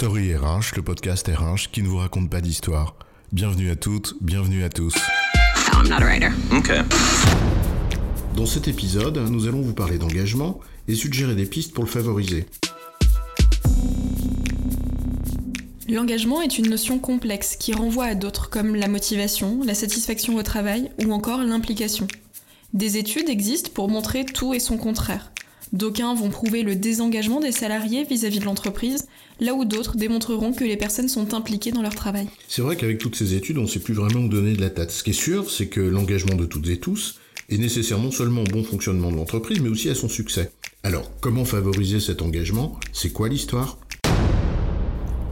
Story RH, le podcast RH qui ne vous raconte pas d'histoire. Bienvenue à toutes, bienvenue à tous. I'm not a writer. Okay. Dans cet épisode, nous allons vous parler d'engagement et suggérer des pistes pour le favoriser. L'engagement est une notion complexe qui renvoie à d'autres comme la motivation, la satisfaction au travail ou encore l'implication. Des études existent pour montrer tout et son contraire. D'aucuns vont prouver le désengagement des salariés vis-à-vis de l'entreprise, là où d'autres démontreront que les personnes sont impliquées dans leur travail. C'est vrai qu'avec toutes ces études, on ne sait plus vraiment où donner de la tête. Ce qui est sûr, c'est que l'engagement de toutes et tous est nécessaire non seulement au bon fonctionnement de l'entreprise, mais aussi à son succès. Alors, comment favoriser cet engagement? C'est quoi l'histoire?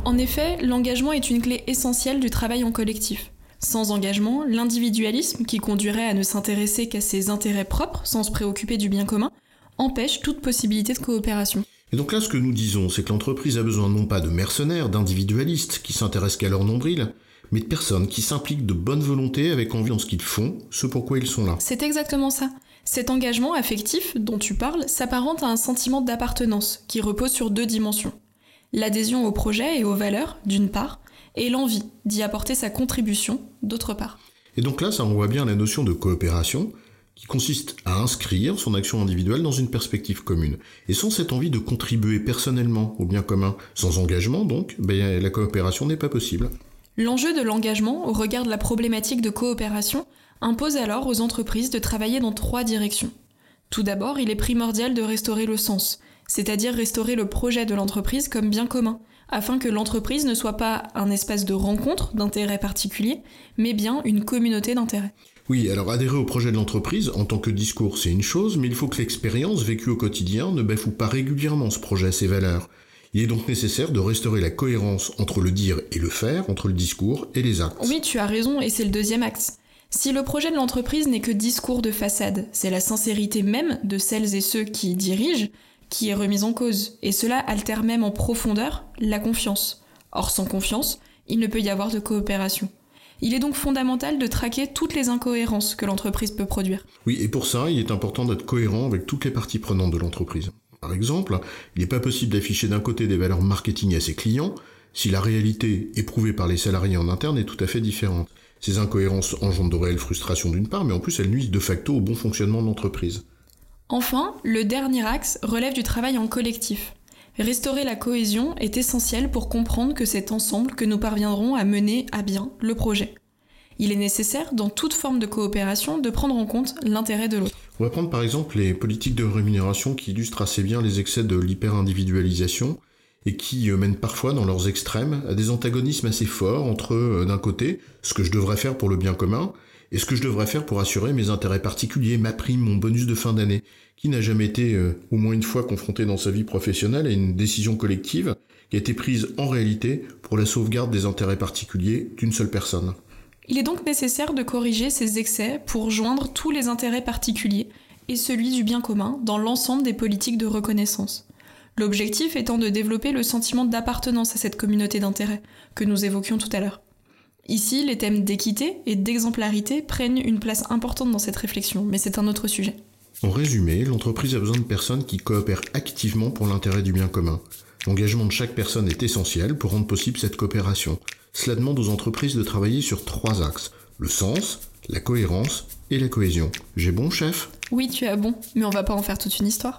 En effet, l'engagement est une clé essentielle du travail en collectif. Sans engagement, l'individualisme, qui conduirait à ne s'intéresser qu'à ses intérêts propres sans se préoccuper du bien commun, empêche toute possibilité de coopération. Et donc là, ce que nous disons, c'est que l'entreprise a besoin non pas de mercenaires, d'individualistes qui s'intéressent qu'à leur nombril, mais de personnes qui s'impliquent de bonne volonté avec envie dans ce qu'ils font, ce pourquoi ils sont là. C'est exactement ça. Cet engagement affectif dont tu parles s'apparente à un sentiment d'appartenance qui repose sur deux dimensions. L'adhésion au projet et aux valeurs, d'une part, et l'envie d'y apporter sa contribution, d'autre part. Et donc là, ça renvoie bien la notion de coopération, qui consiste à inscrire son action individuelle dans une perspective commune. Et sans cette envie de contribuer personnellement au bien commun, sans engagement donc, ben, la coopération n'est pas possible. L'enjeu de l'engagement, au regard de la problématique de coopération, impose alors aux entreprises de travailler dans trois directions. Tout d'abord, il est primordial de restaurer le sens, c'est-à-dire restaurer le projet de l'entreprise comme bien commun, afin que l'entreprise ne soit pas un espace de rencontre d'intérêts particuliers, mais bien une communauté d'intérêts. Oui, alors adhérer au projet de l'entreprise en tant que discours, c'est une chose, mais il faut que l'expérience vécue au quotidien ne bafoue pas régulièrement ce projet, ses valeurs. Il est donc nécessaire de restaurer la cohérence entre le dire et le faire, entre le discours et les actes. Oui, tu as raison, et c'est le deuxième axe. Si le projet de l'entreprise n'est que discours de façade, c'est la sincérité même de celles et ceux qui dirigent qui est remise en cause, et cela altère même en profondeur la confiance. Or, sans confiance, il ne peut y avoir de coopération. Il est donc fondamental de traquer toutes les incohérences que l'entreprise peut produire. Oui, et pour ça, il est important d'être cohérent avec toutes les parties prenantes de l'entreprise. Par exemple, il n'est pas possible d'afficher d'un côté des valeurs marketing à ses clients si la réalité éprouvée par les salariés en interne est tout à fait différente. Ces incohérences engendrent de réelles frustrations d'une part, mais en plus elles nuisent de facto au bon fonctionnement de l'entreprise. Enfin, le dernier axe relève du travail en collectif. Restaurer la cohésion est essentiel pour comprendre que c'est ensemble que nous parviendrons à mener à bien le projet. Il est nécessaire, dans toute forme de coopération, de prendre en compte l'intérêt de l'autre. On va prendre par exemple les politiques de rémunération qui illustrent assez bien les excès de l'hyper-individualisation et qui euh, mènent parfois dans leurs extrêmes à des antagonismes assez forts entre, euh, d'un côté, ce que je devrais faire pour le bien commun, et ce que je devrais faire pour assurer mes intérêts particuliers, ma prime, mon bonus de fin d'année Qui n'a jamais été euh, au moins une fois confronté dans sa vie professionnelle à une décision collective qui a été prise en réalité pour la sauvegarde des intérêts particuliers d'une seule personne Il est donc nécessaire de corriger ces excès pour joindre tous les intérêts particuliers et celui du bien commun dans l'ensemble des politiques de reconnaissance. L'objectif étant de développer le sentiment d'appartenance à cette communauté d'intérêts que nous évoquions tout à l'heure. Ici, les thèmes d'équité et d'exemplarité prennent une place importante dans cette réflexion, mais c'est un autre sujet. En résumé, l'entreprise a besoin de personnes qui coopèrent activement pour l'intérêt du bien commun. L'engagement de chaque personne est essentiel pour rendre possible cette coopération. Cela demande aux entreprises de travailler sur trois axes. Le sens, la cohérence et la cohésion. J'ai bon, chef? Oui, tu as bon, mais on va pas en faire toute une histoire.